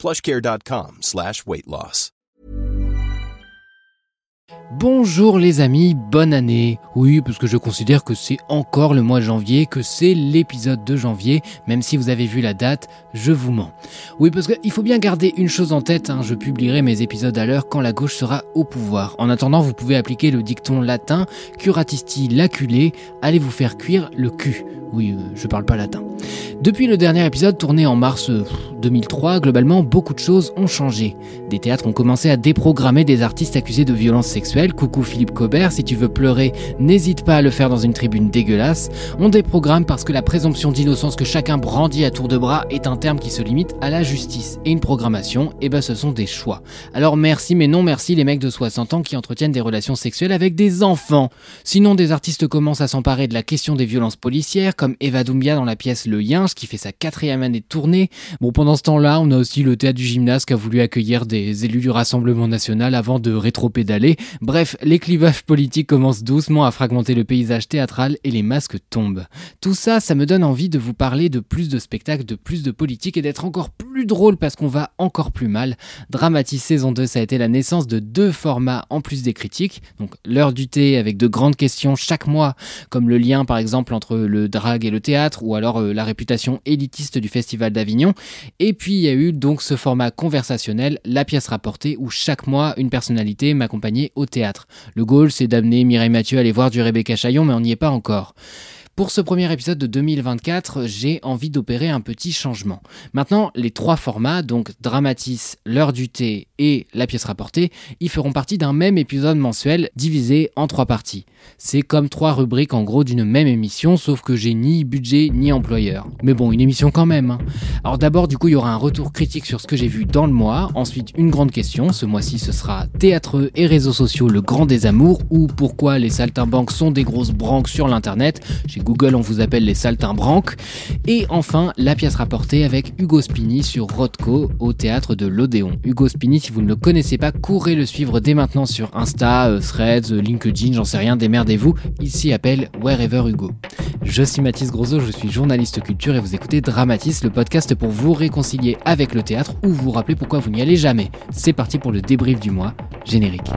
plushcare.com slash. Bonjour les amis, bonne année. Oui, parce que je considère que c'est encore le mois de janvier, que c'est l'épisode de janvier, même si vous avez vu la date, je vous mens. Oui, parce qu'il faut bien garder une chose en tête, hein, je publierai mes épisodes à l'heure quand la gauche sera au pouvoir. En attendant, vous pouvez appliquer le dicton latin curatisti laculé, allez vous faire cuire le cul. Oui, euh, je parle pas latin. Depuis le dernier épisode tourné en mars 2003, euh, globalement, beaucoup de choses ont changé. Des théâtres ont commencé à déprogrammer des artistes accusés de violences sexuelles. Coucou Philippe Cobert, si tu veux pleurer, n'hésite pas à le faire dans une tribune dégueulasse. On déprogramme parce que la présomption d'innocence que chacun brandit à tour de bras est un terme qui se limite à la justice. Et une programmation, eh ben ce sont des choix. Alors merci mais non merci les mecs de 60 ans qui entretiennent des relations sexuelles avec des enfants. Sinon des artistes commencent à s'emparer de la question des violences policières comme Eva Doumbia dans la pièce Le Yinche qui fait sa quatrième année de tournée. Bon, pendant ce temps-là, on a aussi le théâtre du gymnase qui a voulu accueillir des élus du Rassemblement national avant de rétro-pédaler. Bref, les clivages politiques commencent doucement à fragmenter le paysage théâtral et les masques tombent. Tout ça, ça me donne envie de vous parler de plus de spectacles, de plus de politique et d'être encore plus drôle parce qu'on va encore plus mal. Dramatis saison 2, ça a été la naissance de deux formats en plus des critiques. Donc l'heure du thé avec de grandes questions chaque mois, comme le lien par exemple entre le drame et le théâtre, ou alors euh, la réputation élitiste du Festival d'Avignon. Et puis il y a eu donc ce format conversationnel, la pièce rapportée, où chaque mois une personnalité m'accompagnait au théâtre. Le goal, c'est d'amener Mireille Mathieu à aller voir du Rebecca Chaillon, mais on n'y est pas encore. Pour ce premier épisode de 2024, j'ai envie d'opérer un petit changement. Maintenant, les trois formats, donc Dramatis, l'heure du thé et la pièce rapportée, ils feront partie d'un même épisode mensuel divisé en trois parties. C'est comme trois rubriques en gros d'une même émission, sauf que j'ai ni budget ni employeur. Mais bon, une émission quand même. Hein. Alors d'abord, du coup, il y aura un retour critique sur ce que j'ai vu dans le mois. Ensuite, une grande question. Ce mois-ci, ce sera théâtre et réseaux sociaux, le grand des amours, ou pourquoi les saltimbanques sont des grosses branques sur l'internet? Google, on vous appelle les saltimbanques. Et enfin, la pièce rapportée avec Hugo Spini sur Rothko au théâtre de l'Odéon. Hugo Spini, si vous ne le connaissez pas, courez le suivre dès maintenant sur Insta, euh, Threads, euh, LinkedIn, j'en sais rien, démerdez-vous. Il s'y appelle Wherever Hugo. Je suis Mathis Grosso, je suis journaliste culture et vous écoutez Dramatis, le podcast pour vous réconcilier avec le théâtre ou vous rappeler pourquoi vous n'y allez jamais. C'est parti pour le débrief du mois. Générique.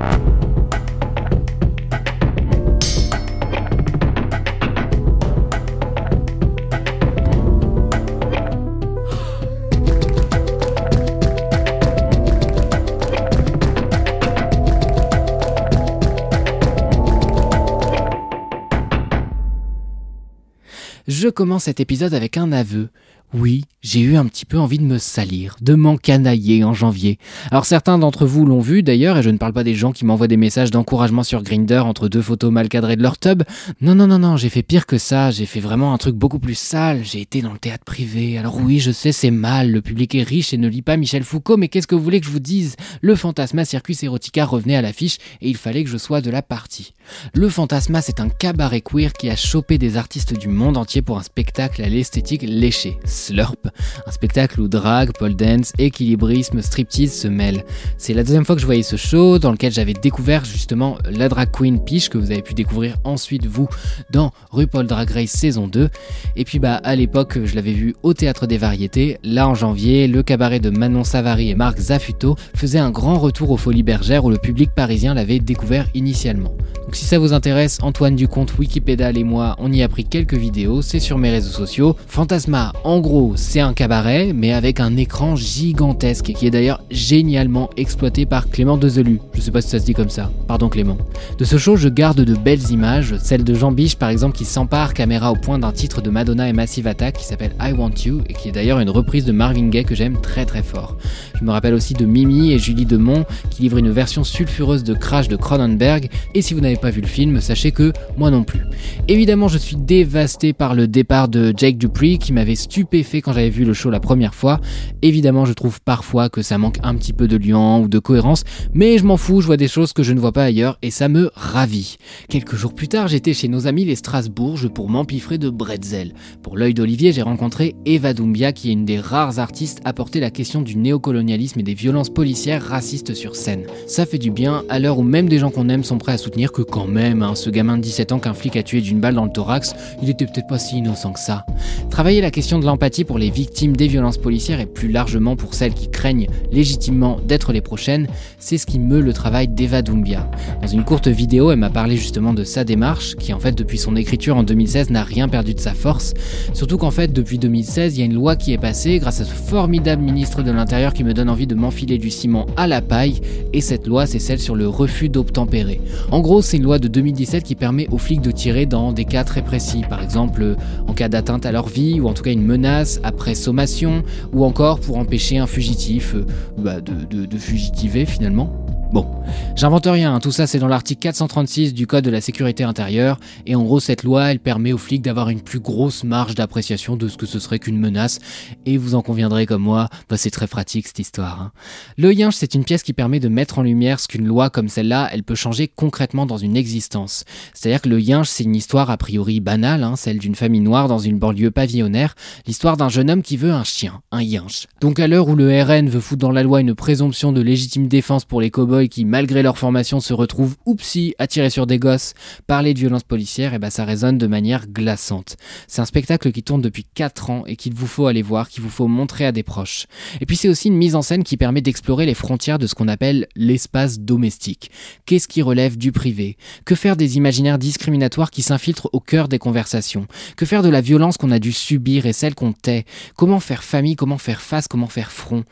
Je commence cet épisode avec un aveu. Oui, j'ai eu un petit peu envie de me salir, de m'encanailler en janvier. Alors certains d'entre vous l'ont vu d'ailleurs, et je ne parle pas des gens qui m'envoient des messages d'encouragement sur Grinder entre deux photos mal cadrées de leur tub. Non, non, non, non, j'ai fait pire que ça, j'ai fait vraiment un truc beaucoup plus sale, j'ai été dans le théâtre privé. Alors oui, je sais, c'est mal, le public est riche et ne lit pas Michel Foucault, mais qu'est-ce que vous voulez que je vous dise? Le Fantasma Circus Erotica revenait à l'affiche et il fallait que je sois de la partie. Le Fantasma, c'est un cabaret queer qui a chopé des artistes du monde entier pour un spectacle à l'esthétique léchée Slurp, un spectacle où drag, pole dance, équilibrisme, striptease se mêlent. C'est la deuxième fois que je voyais ce show dans lequel j'avais découvert justement la drag queen Peach que vous avez pu découvrir ensuite vous dans RuPaul Drag Race saison 2. Et puis bah à l'époque je l'avais vu au théâtre des variétés. Là en janvier, le cabaret de Manon Savary et Marc Zafuto faisait un grand retour aux Folies Bergères où le public parisien l'avait découvert initialement. Donc si ça vous intéresse, Antoine Ducomte, Wikipédia et moi, on y a pris quelques vidéos, c'est sur mes réseaux sociaux. Fantasma, en gros c'est un cabaret, mais avec un écran gigantesque, qui est d'ailleurs génialement exploité par Clément Dezelu. Je sais pas si ça se dit comme ça. Pardon Clément. De ce show, je garde de belles images, celle de Jean Biche par exemple qui s'empare caméra au point d'un titre de Madonna et Massive Attack qui s'appelle I Want You et qui est d'ailleurs une reprise de Marvin Gaye que j'aime très très fort. Je me rappelle aussi de Mimi et Julie Demont qui livrent une version sulfureuse de Crash de Cronenberg et si vous n'avez pas vu le film, sachez que moi non plus. Évidemment, je suis dévasté par le départ de Jake Dupree qui m'avait stupéfait stupéfait quand j'avais vu le show la première fois. Évidemment, je trouve parfois que ça manque un petit peu de liant ou de cohérence, mais je m'en fous, je vois des choses que je ne vois pas ailleurs et ça me ravit. Quelques jours plus tard, j'étais chez nos amis les Strasbourges pour m'empiffrer de bretzel. Pour l'œil d'Olivier, j'ai rencontré Eva Doumbia qui est une des rares artistes à porter la question du néocolonialisme et des violences policières racistes sur scène. Ça fait du bien à l'heure où même des gens qu'on aime sont prêts à soutenir que quand même, hein, ce gamin de 17 ans qu'un flic a tué d'une balle dans le thorax, il était peut-être pas si innocent que ça. Travailler la question de l'empathie pour les victimes des violences policières et plus largement pour celles qui craignent légitimement d'être les prochaines, c'est ce qui meut le travail d'Eva Doumbia. Dans une courte vidéo, elle m'a parlé justement de sa démarche, qui en fait depuis son écriture en 2016 n'a rien perdu de sa force, surtout qu'en fait depuis 2016 il y a une loi qui est passée grâce à ce formidable ministre de l'Intérieur qui me donne envie de m'enfiler du ciment à la paille, et cette loi c'est celle sur le refus d'obtempérer. En gros c'est une loi de 2017 qui permet aux flics de tirer dans des cas très précis, par exemple en cas d'atteinte à leur vie, ou en tout cas une menace après sommation, ou encore pour empêcher un fugitif euh, bah, de, de fugitiver finalement. Bon, j'invente rien, hein. tout ça c'est dans l'article 436 du Code de la sécurité intérieure, et en gros cette loi elle permet aux flics d'avoir une plus grosse marge d'appréciation de ce que ce serait qu'une menace, et vous en conviendrez comme moi, bah c'est très pratique cette histoire. Hein. Le yinche c'est une pièce qui permet de mettre en lumière ce qu'une loi comme celle-là, elle peut changer concrètement dans une existence. C'est-à-dire que le yinche c'est une histoire a priori banale, hein, celle d'une famille noire dans une banlieue pavillonnaire, l'histoire d'un jeune homme qui veut un chien, un yinche. Donc à l'heure où le RN veut foutre dans la loi une présomption de légitime défense pour les qui, malgré leur formation, se retrouvent, oupsie, attirés sur des gosses, parler de violences policières, et bah ça résonne de manière glaçante. C'est un spectacle qui tourne depuis 4 ans et qu'il vous faut aller voir, qu'il vous faut montrer à des proches. Et puis c'est aussi une mise en scène qui permet d'explorer les frontières de ce qu'on appelle l'espace domestique. Qu'est-ce qui relève du privé? Que faire des imaginaires discriminatoires qui s'infiltrent au cœur des conversations? Que faire de la violence qu'on a dû subir et celle qu'on tait? Comment faire famille? Comment faire face? Comment faire front?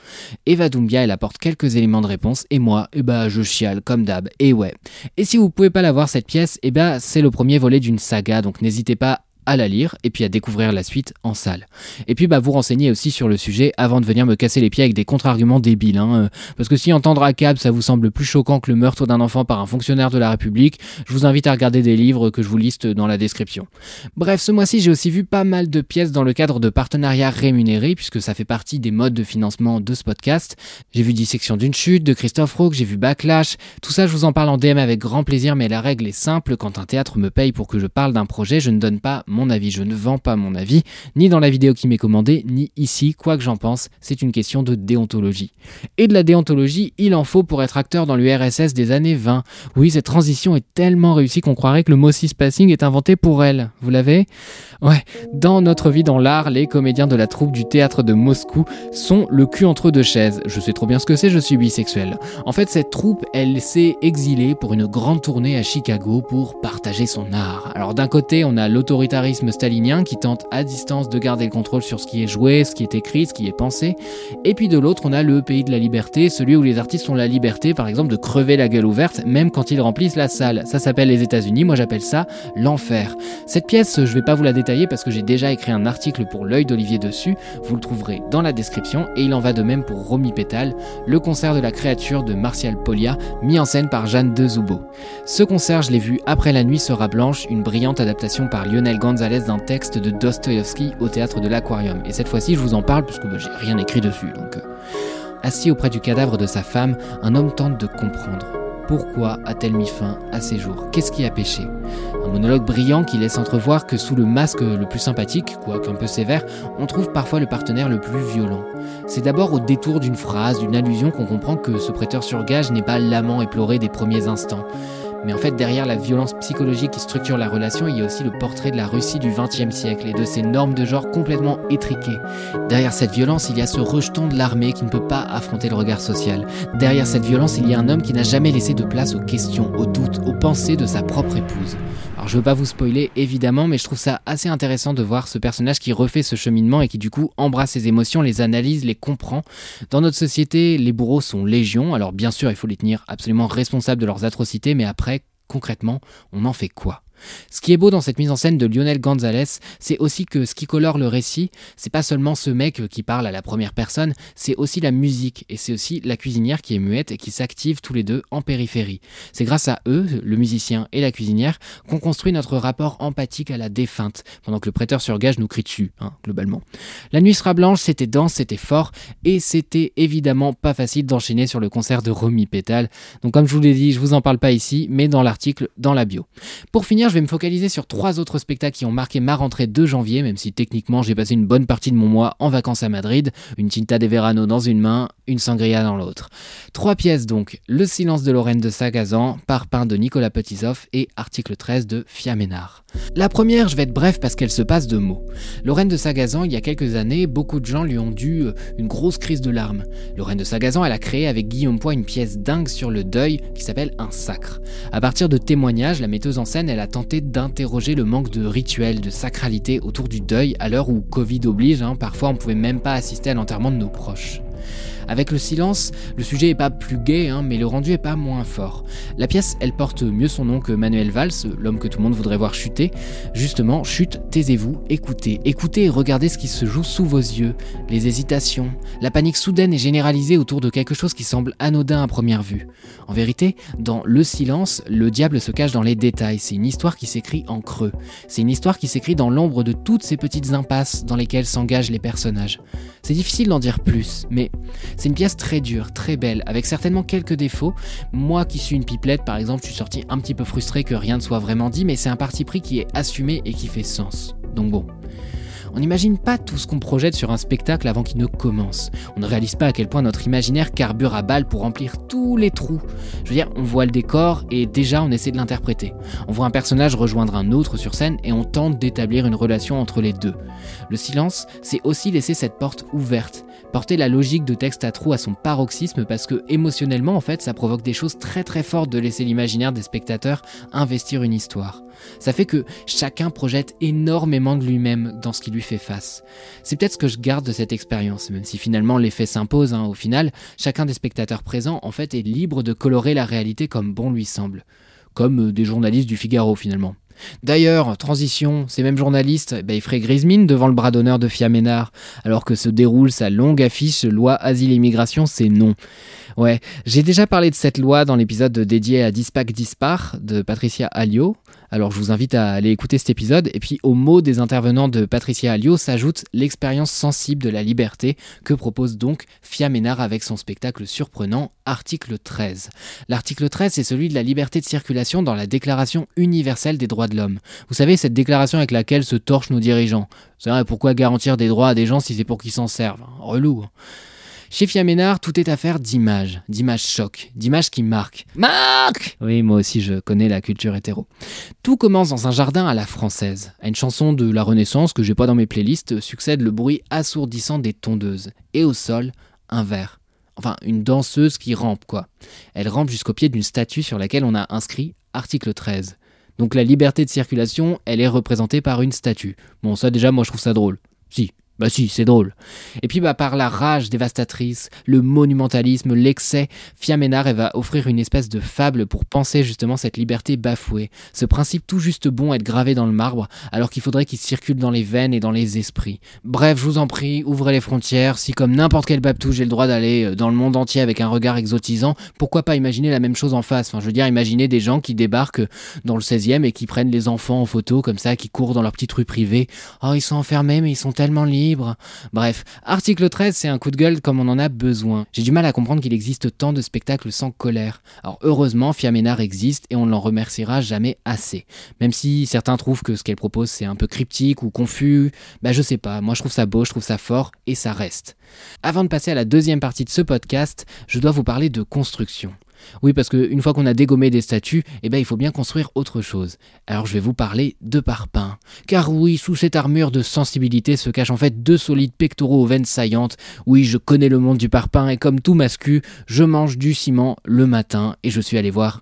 Eva Doumbia, elle apporte quelques éléments de réponse et moi, eh je chiale comme d'hab. Et ouais. Et si vous pouvez pas la voir cette pièce, eh ben c'est le premier volet d'une saga, donc n'hésitez pas à la lire et puis à découvrir la suite en salle. Et puis bah vous renseigner aussi sur le sujet avant de venir me casser les pieds avec des contre-arguments débiles. Hein, euh, parce que si entendre à cab ça vous semble plus choquant que le meurtre d'un enfant par un fonctionnaire de la République, je vous invite à regarder des livres que je vous liste dans la description. Bref, ce mois-ci j'ai aussi vu pas mal de pièces dans le cadre de partenariats rémunérés puisque ça fait partie des modes de financement de ce podcast. J'ai vu Dissection d'une chute de Christophe Roque, j'ai vu Backlash, tout ça je vous en parle en DM avec grand plaisir mais la règle est simple, quand un théâtre me paye pour que je parle d'un projet, je ne donne pas mon avis. Je ne vends pas mon avis, ni dans la vidéo qui m'est commandée, ni ici, quoi que j'en pense, c'est une question de déontologie. Et de la déontologie, il en faut pour être acteur dans l'URSS des années 20. Oui, cette transition est tellement réussie qu'on croirait que le mot passing est inventé pour elle. Vous l'avez? Ouais, dans notre vie dans l'art, les comédiens de la troupe du théâtre de Moscou sont le cul entre deux chaises. Je sais trop bien ce que c'est, je suis bisexuel. En fait, cette troupe, elle s'est exilée pour une grande tournée à Chicago pour partager son art. Alors d'un côté, on a stalinien qui tente à distance de garder le contrôle sur ce qui est joué, ce qui est écrit, ce qui est pensé. Et puis de l'autre, on a le pays de la liberté, celui où les artistes ont la liberté, par exemple, de crever la gueule ouverte, même quand ils remplissent la salle. Ça s'appelle les États-Unis, moi j'appelle ça l'enfer. Cette pièce, je vais pas vous la détailler parce que j'ai déjà écrit un article pour l'œil d'Olivier dessus, vous le trouverez dans la description, et il en va de même pour Romy Pétale, le concert de la créature de Martial Polia, mis en scène par Jeanne de Zoubo. Ce concert, je l'ai vu après la nuit sera blanche, une brillante adaptation par Lionel Gonzalez un texte de Dostoïevski au théâtre de l'Aquarium. Et cette fois-ci, je vous en parle puisque bah, j'ai rien écrit dessus. Euh. assis auprès du cadavre de sa femme, un homme tente de comprendre. Pourquoi a-t-elle mis fin à ses jours? Qu'est-ce qui a péché Un monologue brillant qui laisse entrevoir que sous le masque le plus sympathique, quoique un peu sévère, on trouve parfois le partenaire le plus violent. C'est d'abord au détour d'une phrase, d'une allusion qu'on comprend que ce prêteur sur gage n'est pas l'amant éploré des premiers instants. Mais en fait, derrière la violence psychologique qui structure la relation, il y a aussi le portrait de la Russie du XXe siècle et de ses normes de genre complètement étriquées. Derrière cette violence, il y a ce rejeton de l'armée qui ne peut pas affronter le regard social. Derrière cette violence, il y a un homme qui n'a jamais laissé de place aux questions, aux doutes, aux pensées de sa propre épouse. Alors je veux pas vous spoiler évidemment, mais je trouve ça assez intéressant de voir ce personnage qui refait ce cheminement et qui du coup embrasse ses émotions, les analyse, les comprend. Dans notre société, les bourreaux sont légion, alors bien sûr il faut les tenir absolument responsables de leurs atrocités, mais après concrètement, on en fait quoi? Ce qui est beau dans cette mise en scène de Lionel Gonzalez, c'est aussi que ce qui colore le récit, c'est pas seulement ce mec qui parle à la première personne, c'est aussi la musique et c'est aussi la cuisinière qui est muette et qui s'active tous les deux en périphérie. C'est grâce à eux, le musicien et la cuisinière, qu'on construit notre rapport empathique à la défunte, pendant que le prêteur sur gage nous crie dessus, hein, globalement. La nuit sera blanche, c'était dense, c'était fort, et c'était évidemment pas facile d'enchaîner sur le concert de Romy Pétale. Donc comme je vous l'ai dit, je vous en parle pas ici, mais dans l'article, dans la bio. Pour finir, je vais me focaliser sur trois autres spectacles qui ont marqué ma rentrée de janvier, même si techniquement j'ai passé une bonne partie de mon mois en vacances à Madrid, une Tinta de Verano dans une main, une sangria dans l'autre. Trois pièces donc, Le silence de Lorraine de Sagazan, Parpaing de Nicolas Petisoff et Article 13 de Fiaménard. La première, je vais être bref parce qu'elle se passe de mots. Lorraine de Sagazan, il y a quelques années, beaucoup de gens lui ont dû euh, une grosse crise de larmes. Lorraine de Sagazan, elle a créé avec Guillaume Poix une pièce dingue sur le deuil qui s'appelle Un sacre. À partir de témoignages, la metteuse en scène, elle a d'interroger le manque de rituels, de sacralité autour du deuil à l'heure où Covid oblige, hein, parfois on pouvait même pas assister à l'enterrement de nos proches. Avec le silence, le sujet est pas plus gai, hein, mais le rendu est pas moins fort. La pièce, elle porte mieux son nom que Manuel Valls, l'homme que tout le monde voudrait voir chuter. Justement, chute, taisez-vous, écoutez, écoutez et regardez ce qui se joue sous vos yeux, les hésitations, la panique soudaine et généralisée autour de quelque chose qui semble anodin à première vue. En vérité, dans Le silence, le diable se cache dans les détails. C'est une histoire qui s'écrit en creux. C'est une histoire qui s'écrit dans l'ombre de toutes ces petites impasses dans lesquelles s'engagent les personnages. C'est difficile d'en dire plus, mais c'est une pièce très dure, très belle, avec certainement quelques défauts. Moi qui suis une pipelette, par exemple, je suis sorti un petit peu frustré que rien ne soit vraiment dit, mais c'est un parti pris qui est assumé et qui fait sens. Donc bon. On n'imagine pas tout ce qu'on projette sur un spectacle avant qu'il ne commence. On ne réalise pas à quel point notre imaginaire carbure à balle pour remplir tous les trous. Je veux dire, on voit le décor et déjà on essaie de l'interpréter. On voit un personnage rejoindre un autre sur scène et on tente d'établir une relation entre les deux. Le silence, c'est aussi laisser cette porte ouverte, porter la logique de texte à trous à son paroxysme parce que émotionnellement en fait ça provoque des choses très très fortes de laisser l'imaginaire des spectateurs investir une histoire. Ça fait que chacun projette énormément de lui-même dans ce qui lui fait face. C'est peut-être ce que je garde de cette expérience, même si finalement l'effet s'impose, hein, au final, chacun des spectateurs présents en fait est libre de colorer la réalité comme bon lui semble. Comme euh, des journalistes du Figaro finalement. D'ailleurs, transition, ces mêmes journalistes, bah, ils feraient grise devant le bras d'honneur de Fiaménard, alors que se déroule sa longue affiche Loi Asile Immigration, c'est non. Ouais, j'ai déjà parlé de cette loi dans l'épisode dédié à Dispac Dispar de Patricia Alliot, alors je vous invite à aller écouter cet épisode. Et puis au mot des intervenants de Patricia Alliot s'ajoute l'expérience sensible de la liberté que propose donc Fiaménard avec son spectacle surprenant Article 13. L'article 13, c'est celui de la liberté de circulation dans la Déclaration universelle des droits de l'homme. Vous savez, cette déclaration avec laquelle se torchent nos dirigeants. C'est vrai, pourquoi garantir des droits à des gens si c'est pour qu'ils s'en servent? Relou. Chez Fiaménard, tout est affaire d'images, d'images choc, d'images qui marquent. Marque Oui, moi aussi je connais la culture hétéro. Tout commence dans un jardin à la française. À une chanson de la Renaissance que j'ai pas dans mes playlists succède le bruit assourdissant des tondeuses. Et au sol, un verre. Enfin, une danseuse qui rampe, quoi. Elle rampe jusqu'au pied d'une statue sur laquelle on a inscrit article 13. Donc la liberté de circulation, elle est représentée par une statue. Bon, ça déjà, moi je trouve ça drôle. Si, bah si, c'est drôle. Et puis bah par la rage dévastatrice, le monumentalisme, l'excès, Fiaménard va offrir une espèce de fable pour penser justement cette liberté bafouée, ce principe tout juste bon être gravé dans le marbre, alors qu'il faudrait qu'il circule dans les veines et dans les esprits. Bref, je vous en prie, ouvrez les frontières, si comme n'importe quel babtou j'ai le droit d'aller euh, dans le monde entier avec un regard exotisant, pourquoi pas imaginer la même chose en face? Enfin, je veux dire, imaginer des gens qui débarquent dans le 16e et qui prennent les enfants en photo comme ça, qui courent dans leur petite rue privée. Oh, ils sont enfermés, mais ils sont tellement libres Bref, article 13, c'est un coup de gueule comme on en a besoin. J'ai du mal à comprendre qu'il existe tant de spectacles sans colère. Alors heureusement, Fiaménard existe et on ne l'en remerciera jamais assez. Même si certains trouvent que ce qu'elle propose c'est un peu cryptique ou confus, bah je sais pas, moi je trouve ça beau, je trouve ça fort et ça reste. Avant de passer à la deuxième partie de ce podcast, je dois vous parler de construction. Oui, parce qu'une fois qu'on a dégommé des statues, eh ben, il faut bien construire autre chose. Alors je vais vous parler de parpaing. Car oui, sous cette armure de sensibilité se cachent en fait deux solides pectoraux aux veines saillantes. Oui, je connais le monde du parpaing et comme tout mascu, je mange du ciment le matin et je suis allé voir.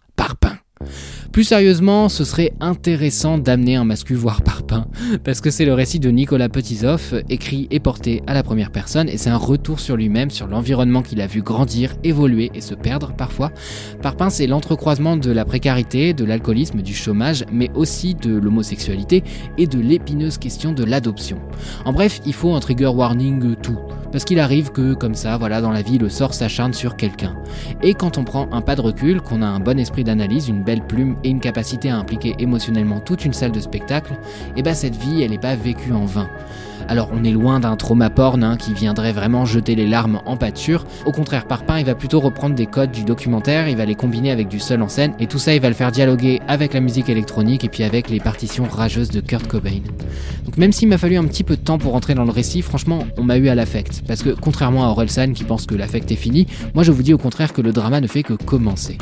Plus sérieusement, ce serait intéressant d'amener un mascu voir parpaing, parce que c'est le récit de Nicolas Petizoff, écrit et porté à la première personne, et c'est un retour sur lui-même, sur l'environnement qu'il a vu grandir, évoluer et se perdre parfois. Parpaing, c'est l'entrecroisement de la précarité, de l'alcoolisme, du chômage, mais aussi de l'homosexualité et de l'épineuse question de l'adoption. En bref, il faut un trigger warning tout. Parce qu'il arrive que, comme ça, voilà, dans la vie, le sort s'acharne sur quelqu'un. Et quand on prend un pas de recul, qu'on a un bon esprit d'analyse, une belle plume et une capacité à impliquer émotionnellement toute une salle de spectacle, et eh bah ben, cette vie, elle n'est pas vécue en vain. Alors on est loin d'un trauma porn hein, qui viendrait vraiment jeter les larmes en pâture. Au contraire, Parpin, il va plutôt reprendre des codes du documentaire, il va les combiner avec du seul en scène, et tout ça, il va le faire dialoguer avec la musique électronique et puis avec les partitions rageuses de Kurt Cobain. Donc même s'il m'a fallu un petit peu de temps pour rentrer dans le récit, franchement, on m'a eu à l'affect. Parce que contrairement à Orelsan qui pense que l'affect est fini, moi je vous dis au contraire que le drama ne fait que commencer.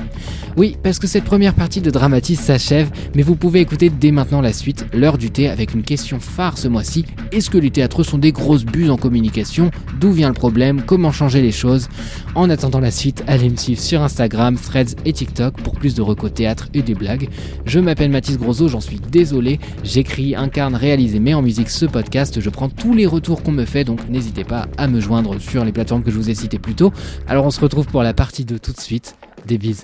Oui, parce que cette première partie de Dramatis s'achève, mais vous pouvez écouter dès maintenant la suite, l'heure du thé, avec une question phare ce mois-ci. Est-ce que les théâtres sont des grosses buses en communication D'où vient le problème Comment changer les choses En attendant la suite, allez me suivre sur Instagram, Threads et TikTok pour plus de recos théâtre et des blagues. Je m'appelle Mathis Grosot, j'en suis désolé. J'écris, incarne, réalise et mets en musique ce podcast. Je prends tous les retours qu'on me fait, donc n'hésitez pas à me joindre sur les plateformes que je vous ai citées plus tôt. Alors on se retrouve pour la partie 2 tout de suite. Des bises.